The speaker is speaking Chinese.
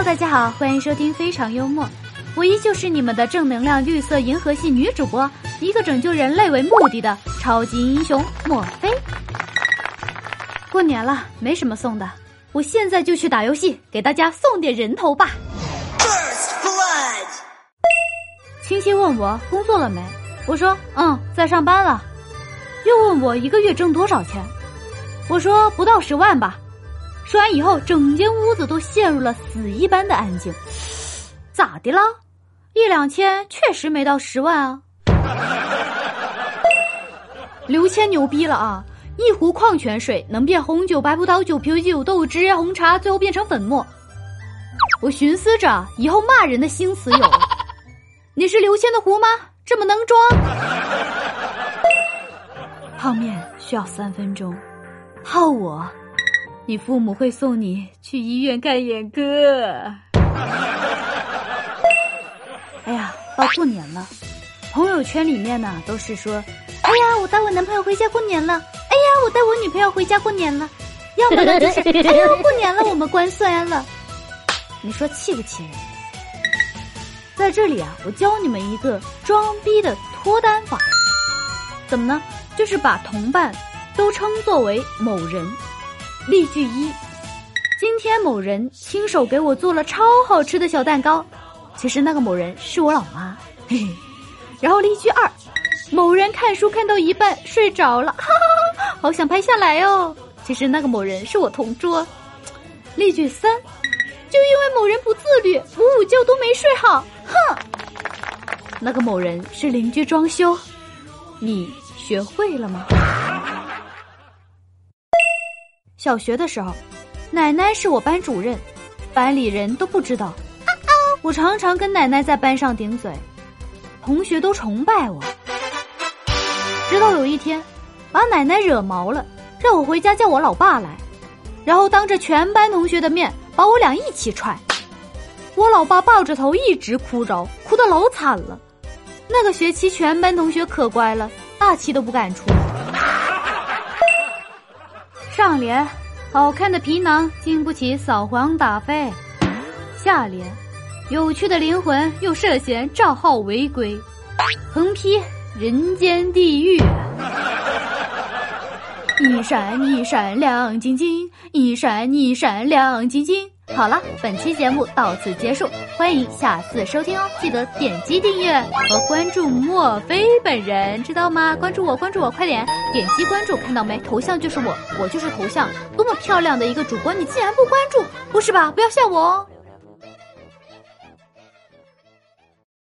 Hello，大家好，欢迎收听非常幽默，我依旧是你们的正能量绿色银河系女主播，一个拯救人类为目的的超级英雄莫非。过年了，没什么送的，我现在就去打游戏，给大家送点人头吧。亲戚问我工作了没，我说嗯，在上班了。又问我一个月挣多少钱，我说不到十万吧。说完以后，整间屋子都陷入了死一般的安静。咋的了？一两千确实没到十万啊。刘谦牛逼了啊！一壶矿泉水能变红酒、白葡萄酒、啤酒、豆汁、红茶，最后变成粉末。我寻思着以后骂人的心思有：你是刘谦的壶吗？这么能装？泡面需要三分钟，泡我。你父母会送你去医院看眼科。哎呀，到过年了，朋友圈里面呢都是说：“哎呀，我带我男朋友回家过年了。”“哎呀，我带我女朋友回家过年了。”要么呢就是：“哎呀，过年了，我们关酸了。”你说气不气人？在这里啊，我教你们一个装逼的脱单法。怎么呢？就是把同伴都称作为某人。例句一：今天某人亲手给我做了超好吃的小蛋糕，其实那个某人是我老妈。嘿嘿。然后例句二：某人看书看到一半睡着了，哈哈，好想拍下来哦。其实那个某人是我同桌。例句三：就因为某人不自律，我午觉都没睡好，哼。那个某人是邻居装修，你学会了吗？小学的时候，奶奶是我班主任，班里人都不知道。我常常跟奶奶在班上顶嘴，同学都崇拜我。直到有一天，把奶奶惹毛了，让我回家叫我老爸来，然后当着全班同学的面把我俩一起踹。我老爸抱着头一直哭着，哭得老惨了。那个学期全班同学可乖了，大气都不敢出。上联，好看的皮囊经不起扫黄打非；下联，有趣的灵魂又涉嫌账号违规；横批，人间地狱。一闪一闪亮晶晶，一闪一闪亮晶晶。好了，本期节目到此结束，欢迎下次收听哦！记得点击订阅和关注墨菲本人，知道吗？关注我，关注我，快点点击关注，看到没？头像就是我，我就是头像，多么漂亮的一个主播，你竟然不关注？不是吧？不要吓我哦！